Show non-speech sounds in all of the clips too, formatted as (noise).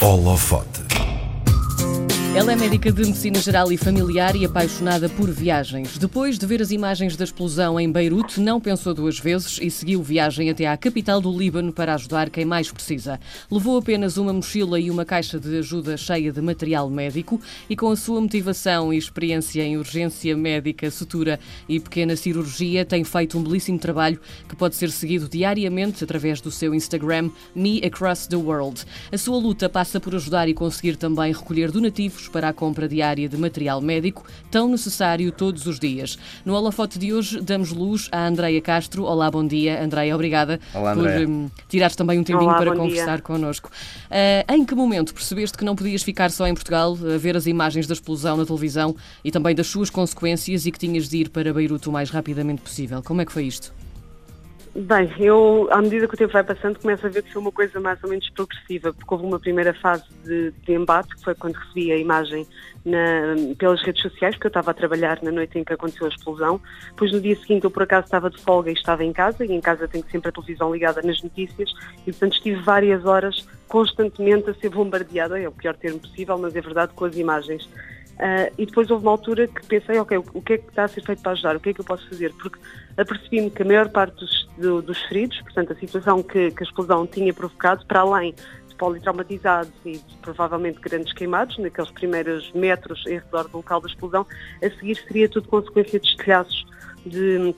Holofote. Ela é médica de medicina geral e familiar e apaixonada por viagens. Depois de ver as imagens da explosão em Beirute, não pensou duas vezes e seguiu viagem até à capital do Líbano para ajudar quem mais precisa. Levou apenas uma mochila e uma caixa de ajuda cheia de material médico e com a sua motivação e experiência em urgência médica, sutura e pequena cirurgia, tem feito um belíssimo trabalho que pode ser seguido diariamente através do seu Instagram Me Across the World. A sua luta passa por ajudar e conseguir também recolher donativos para a compra diária de material médico, tão necessário todos os dias. No holofote de hoje, damos luz à Andreia Castro. Olá, bom dia. Andreia, obrigada Olá, por um, tirares também um tempinho Olá, para bom conversar dia. connosco. Uh, em que momento percebeste que não podias ficar só em Portugal a ver as imagens da explosão na televisão e também das suas consequências e que tinhas de ir para Beirute o mais rapidamente possível? Como é que foi isto? Bem, eu, à medida que o tempo vai passando, começo a ver que foi uma coisa mais ou menos progressiva, porque houve uma primeira fase de, de embate, que foi quando recebi a imagem na- pelas redes sociais, porque eu estava a trabalhar na noite em que aconteceu a explosão. Depois, no dia seguinte, eu por acaso estava de folga e estava em casa, e em casa tenho sempre a televisão ligada nas notícias, e portanto estive várias horas constantemente a ser bombardeada, é o pior termo possível, mas é verdade, com as imagens. Ah, e depois houve uma altura que pensei, ok, o que é que está a ser feito para ajudar? O que é que eu posso fazer? Porque apercebi-me que a maior parte dos, do- dos feridos, portanto, a situação que, que a explosão tinha provocado, para além de politraumatizados e de, provavelmente grandes queimados, naqueles primeiros metros em redor do local da explosão, a seguir seria tudo consequência de estilhaços de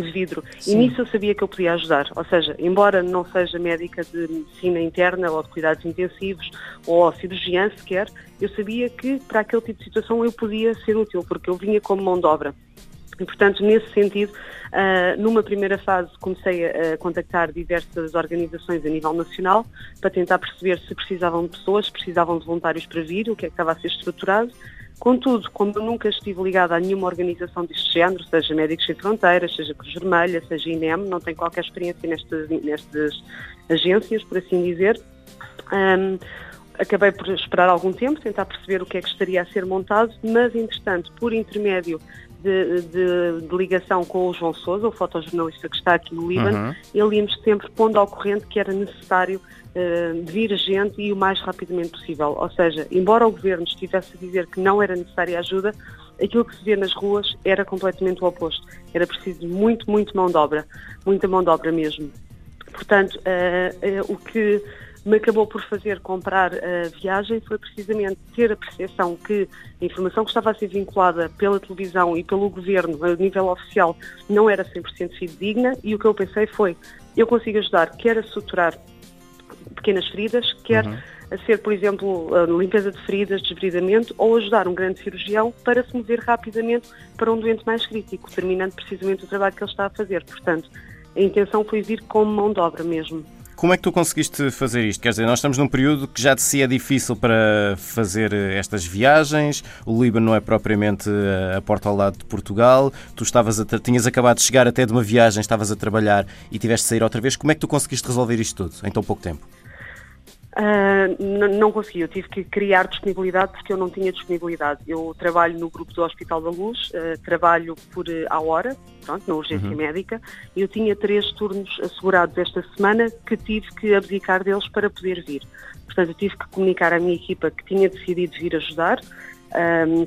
de vidro. E Sim. nisso eu sabia que eu podia ajudar. Ou seja, embora não seja médica de medicina interna ou de cuidados intensivos ou cirurgiã sequer, eu sabia que para aquele tipo de situação eu podia ser útil, porque eu vinha como mão de obra. E, portanto, nesse sentido, ah, numa primeira fase comecei a, a contactar diversas organizações a nível nacional para tentar perceber se precisavam de pessoas, se precisavam de voluntários para vir, o que é que estava a ser estruturado. Contudo, como eu nunca estive ligada a nenhuma organização deste género, seja Médicos Sem Fronteiras, seja Cruz Vermelha, seja INEM, não tenho qualquer experiência nestas, nestas agências, por assim dizer, Ahm, acabei por esperar algum tempo, tentar perceber o que é que estaria a ser montado, mas, entretanto, por intermédio de, de- de ligação com o João Sousa, o fotojornalista que está aqui no Líbano, ele ia-me sempre pondo ao corrente que era necessário eh, vir gente e o mais rapidamente possível. Ou seja, embora o governo estivesse a dizer que não era necessária ajuda, aquilo que se vê nas ruas era completamente o oposto. Era preciso muito, muito mão de obra, muita mão de obra mesmo. Portanto, eh, eh, o que me acabou por fazer comprar a viagem foi precisamente ter a percepção que a informação que estava a ser vinculada pela televisão e pelo governo a nível oficial não era 100% fidedigna e o que eu pensei foi, eu consigo ajudar quer a suturar pequenas feridas, quer a ser, por exemplo, a limpeza de feridas, desbridamento, ou ajudar um grande cirurgião para se mover rapidamente para um doente mais crítico, terminando precisamente o trabalho que ele está a fazer. Portanto, a intenção foi vir como mão de obra mesmo. Como é que tu conseguiste fazer isto? Quer dizer, nós estamos num período que já de si é difícil para fazer eh, estas viagens. O Líbano não é propriamente eh, a porta ao lado de Portugal. Tu estavas a tinhas acabado de chegar até de uma viagem, estavas a trabalhar e tiveste de sair outra vez. Como é que tu conseguiste resolver isto tudo em tão pouco tempo? N- não consegui, eu tive que criar disponibilidade porque eu não tinha disponibilidade. Eu trabalho no grupo do Hospital da Luz, ah, trabalho por eh, à hora, pronto, na urgência médica, e eu tinha três turnos assegurados esta semana que tive que abdicar deles para poder vir. Portanto, eu tive que comunicar à minha equipa que tinha decidido vir ajudar. ahm,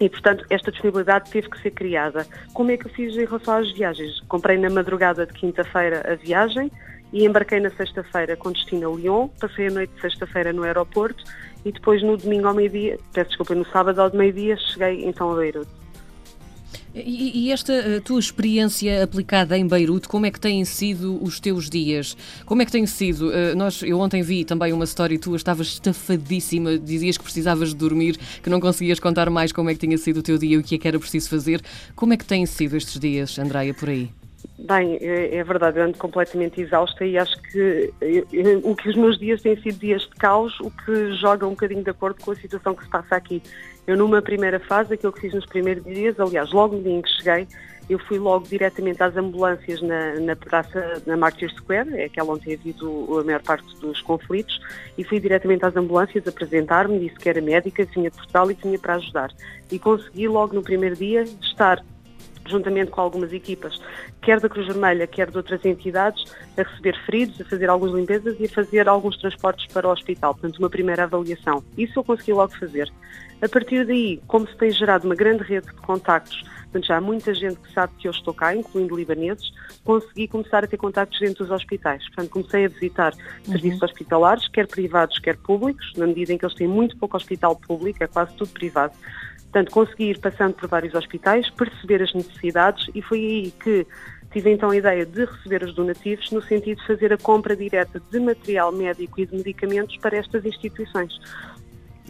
e, portanto, esta disponibilidade teve que ser criada. Como é que eu fiz em relação às viagens? Comprei na madrugada de quinta-feira a viagem e embarquei na sexta-feira com destino a Lyon, passei a noite de sexta-feira no aeroporto e depois no domingo ao meio-dia, peço desculpa, no sábado ao meio-dia cheguei então a Beirute. E, esta eh, tua experiência aplicada em Beirute, como é que têm sido os teus dias? Como é que tem sido? Eh, nós, eu ontem vi também uma história tua, estavas estafadíssima, dizias que precisavas de dormir, que não conseguias contar mais como é que tinha sido o teu dia e o que é que era preciso fazer. Como é que têm sido estes dias, Andreia, por aí? Bem, é, é verdade, eu ando completamente exausta e acho que eu- eu- o que os meus dias têm sido dias de caos, o que joga um bocadinho de acordo com a situação que se passa aqui. Eu numa primeira fase, aquilo que fiz nos primeiros dias, aliás, logo no dia em que cheguei, eu fui logo diretamente às ambulâncias na, na praça, na Martyr Square, é aquela onde tem havido a maior parte dos conflitos, e fui diretamente às ambulâncias apresentar-me, disse que era médica, que vinha de Portugal e que vinha para ajudar. E consegui logo no primeiro dia estar juntamente com algumas equipas, quer da Cruz Vermelha, quer de outras entidades, a receber feridos, a fazer algumas limpezas e a fazer alguns transportes para o hospital. Portanto, uma primeira avaliação. Isso eu consegui logo fazer. A partir daí, como se tem gerado uma grande rede de contactos, portanto, já há muita gente que sabe que eu estou cá, incluindo libaneses, consegui começar a ter contactos dentro dos hospitais. Portanto, comecei a visitar uhum. serviços hospitalares, quer privados, quer públicos, na medida em que eles têm muito pouco hospital público, é quase tudo privado. Portanto, consegui ir passando por vários hospitais, perceber as necessidades e foi aí que tive então a ideia de receber os donativos no sentido de fazer a compra direta de material médico e de medicamentos para estas instituições.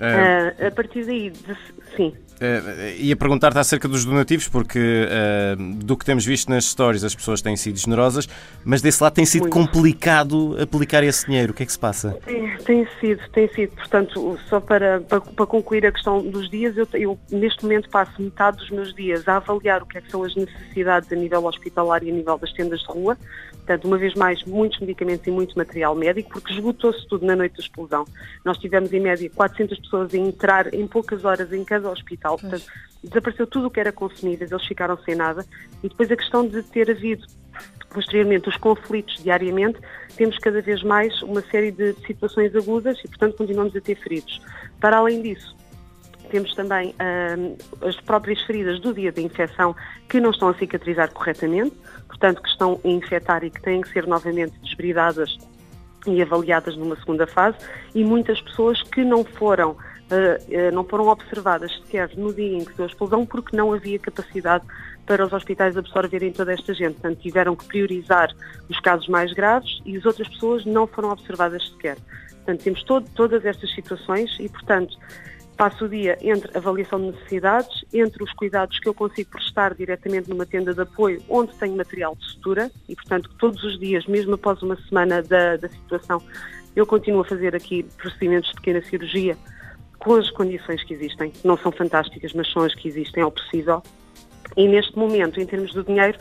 É... Uh, a partir daí, de, sim. Uh, ia perguntar-te acerca dos donativos, porque uh, do que temos visto nas histórias as pessoas têm sido generosas, mas desse lado tem sido Muito. complicado aplicar esse dinheiro. O que é que se passa? Tem, tem sido, tem sido. Portanto, só para, para, para concluir a questão dos dias, eu, eu, neste momento passo metade dos meus dias a avaliar o que, é que são as necessidades a nível hospitalar e a nível das tendas de rua. Portanto, uma vez mais, muitos medicamentos e muito material médico, porque esgotou-se tudo na noite da explosão. Nós tivemos, em média, 400 pessoas a entrar em poucas horas em cada hospital. Portanto, desapareceu tudo o que era consumível, eles ficaram sem nada. E depois a questão de ter havido posteriormente os conflitos diariamente, temos cada vez mais uma série de situações agudas e, portanto, continuamos a ter feridos. Para além disso, temos também uh, as próprias feridas do dia da infecção que não estão a cicatrizar corretamente, portanto, que estão a infectar e que têm que ser novamente desbridadas e avaliadas numa segunda fase, e muitas pessoas que não foram, uh, uh, não foram observadas sequer no dia em que deu a explosão porque não havia capacidade para os hospitais absorverem toda esta gente. Portanto, tiveram que priorizar os casos mais graves e as outras pessoas não foram observadas sequer. Portanto, temos todo, todas estas situações e, portanto, Passo o dia entre avaliação de necessidades, entre os cuidados que eu consigo prestar diretamente numa tenda de apoio onde tenho material de sutura e, portanto, todos os dias, mesmo após uma semana da, da situação, eu continuo a fazer aqui procedimentos de pequena cirurgia com as condições que existem. Não são fantásticas, mas são as que existem ao possível. E neste momento, em termos do dinheiro,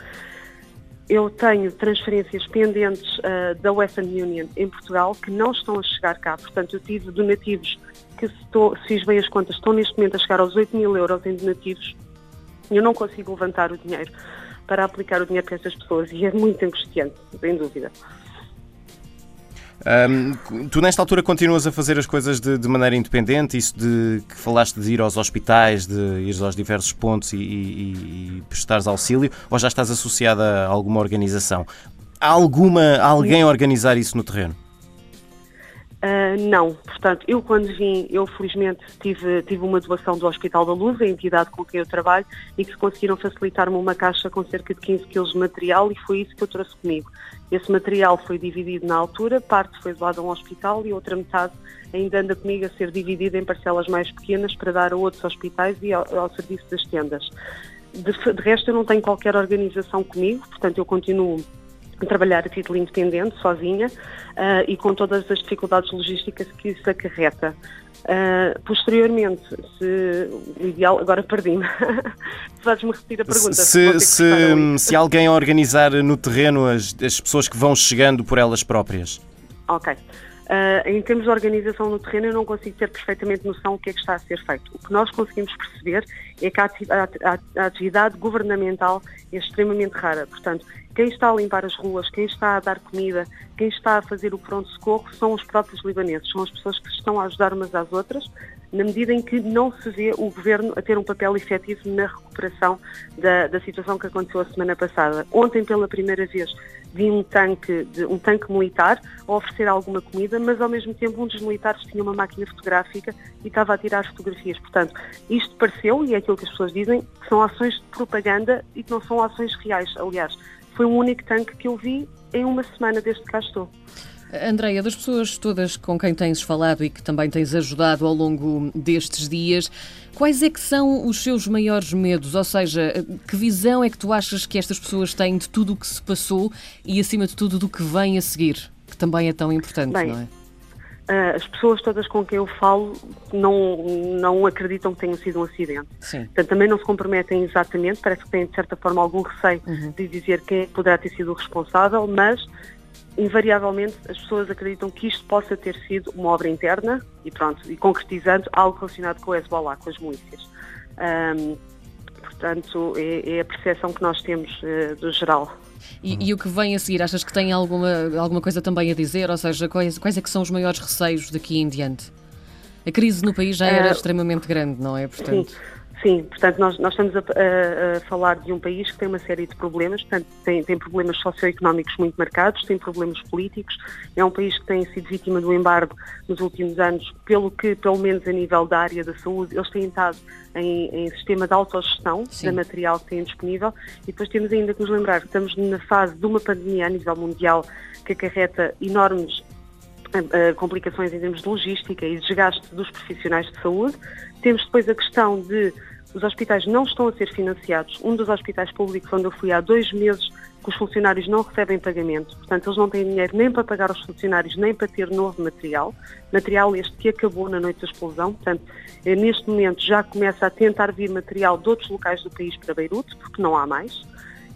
eu tenho transferências pendentes uh, da Western Union em Portugal que não estão a chegar cá. Portanto, eu tive donativos que, estou, se fiz bem as contas, estão neste momento a chegar aos 8 mil euros em donativos. Eu não consigo levantar o dinheiro para aplicar o dinheiro para essas pessoas e é muito angustiante, sem dúvida. Tu, nesta altura, continuas a fazer as coisas de, de, maneira independente? Isso de que falaste de ir aos hospitais, de ir aos diversos pontos e, e, e prestares auxílio, ou já estás associada a alguma organização? Há alguma, alguém a organizar isso no terreno? Uh, não, portanto, eu quando vim, eu felizmente tive, tive uma doação do Hospital da Luz, a entidade com quem eu trabalho, e que conseguiram facilitar-me uma caixa com cerca de 15 kg de material e foi isso que eu trouxe comigo. Esse material foi dividido na altura, parte foi doada a um hospital e outra metade ainda anda comigo a ser dividida em parcelas mais pequenas para dar a outros hospitais e ao, ao serviço das tendas. De, de resto, eu não tenho qualquer organização comigo, portanto, eu continuo trabalhar a título independente, sozinha, uh, e com todas as dificuldades logísticas que isso acarreta. Uh, posteriormente, se o ideal, agora perdi-me. (laughs) Podes-me repetir a pergunta? Se, se, se alguém organizar no terreno as, as pessoas que vão chegando por elas próprias. Ok. Uh, em termos de organização no terreno, eu não consigo ter perfeitamente noção do que é que está a ser feito. O que nós conseguimos perceber é que a atividade governamental é extremamente rara. Portanto, quem está a limpar as ruas, quem está a dar comida, quem está a fazer o pronto-socorro são os próprios libaneses, são as pessoas que estão a ajudar umas às outras, na medida em que não se vê o governo a ter um papel efetivo na recuperação da, da situação que aconteceu a semana passada. Ontem, pela primeira vez, vi um tanque, de, um tanque militar a oferecer alguma comida, mas ao mesmo tempo um dos militares tinha uma máquina fotográfica e estava a tirar fotografias. Portanto, isto pareceu, e é aquilo que as pessoas dizem, que são ações de propaganda e que não são ações reais. Aliás, foi o único tanque que eu vi em uma semana desde que cá estou. Andreia, das pessoas todas com quem tens falado e que também tens ajudado ao longo destes dias, quais é que são os seus maiores medos? Ou seja, que visão é que tu achas que estas pessoas têm de tudo o que se passou e, acima de tudo, do que vem a seguir? Que também é tão importante, Bem, não é? Uh, as pessoas todas com quem eu falo não, não acreditam que tenha sido um acidente. Sim. Portanto, também não se comprometem exatamente, parece que têm de certa forma algum receio uhum. de dizer quem poderá ter sido o responsável, mas invariavelmente as pessoas acreditam que isto possa ter sido uma obra interna e pronto, e concretizando algo relacionado com o Hezbollah, com as milícias. Um, Portanto, é, é a percepção que nós temos uh, do geral. E, e, o que vem a seguir, achas que tem alguma, alguma coisa também a dizer? Ou seja, quais, quais é que são os maiores receios daqui em diante? A crise no país já era uh, extremamente grande, não é? Portanto... Sim. Sim, portanto, nós, nós estamos a, a, a, falar de um país que tem uma série de problemas, portanto, tem, tem problemas socioeconómicos muito marcados, tem problemas políticos, é um país que tem sido vítima do embargo nos últimos anos, pelo que, pelo menos a nível da área da saúde, eles têm estado em, em sistema de autogestão Sim. da material que têm disponível e depois temos ainda que nos lembrar que estamos na fase de uma pandemia a nível mundial que acarreta enormes complicações em termos de logística e desgaste dos profissionais de saúde. Temos depois a questão de os hospitais não estão a ser financiados. Um dos hospitais públicos onde eu fui há dois meses que os funcionários não recebem pagamento, portanto eles não têm dinheiro nem para pagar aos funcionários, nem para ter novo material, material este que acabou na noite da explosão, portanto eh, neste momento já começa a tentar vir material de outros locais do país para Beirute, porque não há mais,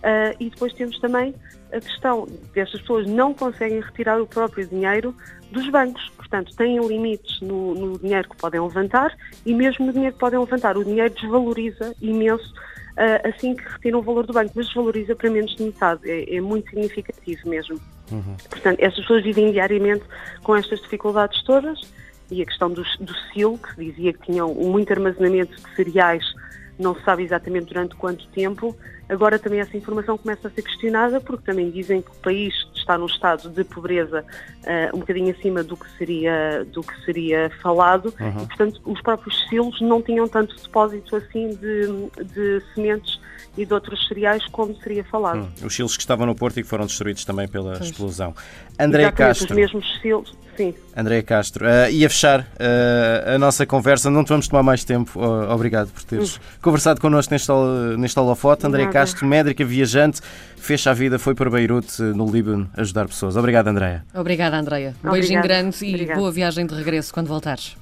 uh, e depois temos também a questão destas pessoas não conseguem retirar o próprio dinheiro dos bancos. Portanto, têm limites no, no, dinheiro que podem levantar e mesmo no dinheiro que podem levantar. O dinheiro desvaloriza imenso uh, assim que retiram o valor do banco, mas desvaloriza para menos de metade. É, é muito significativo mesmo. Uhum. Portanto, estas pessoas vivem diariamente com estas dificuldades todas e a questão do, do SIL, que dizia que tinham muito armazenamento de cereais não se sabe exatamente durante quanto tempo. Agora também essa informação começa a ser questionada porque também dizem que o país está num estado de pobreza uh, um bocadinho acima do que seria, do que seria falado uhum. e, portanto, os próprios silos não tinham tanto depósito assim de, de sementes e de outros cereais como seria falado. Hum, os silos que estavam no Porto e que foram destruídos também pela pois. explosão. André Castro. Os mesmos silos, sim. André Castro. Uh, e a fechar uh, a nossa conversa, não te vamos tomar mais tempo. Uh, obrigado por teres hum. conversado connosco neste, neste holofote. André Nada. Castro, médica viajante, fecha a vida, foi para Beirute, no Líbano, ajudar pessoas. Obrigado, Andréia. Obrigada, Andréia. Um beijinho grande e Obrigada. boa viagem de regresso quando voltares.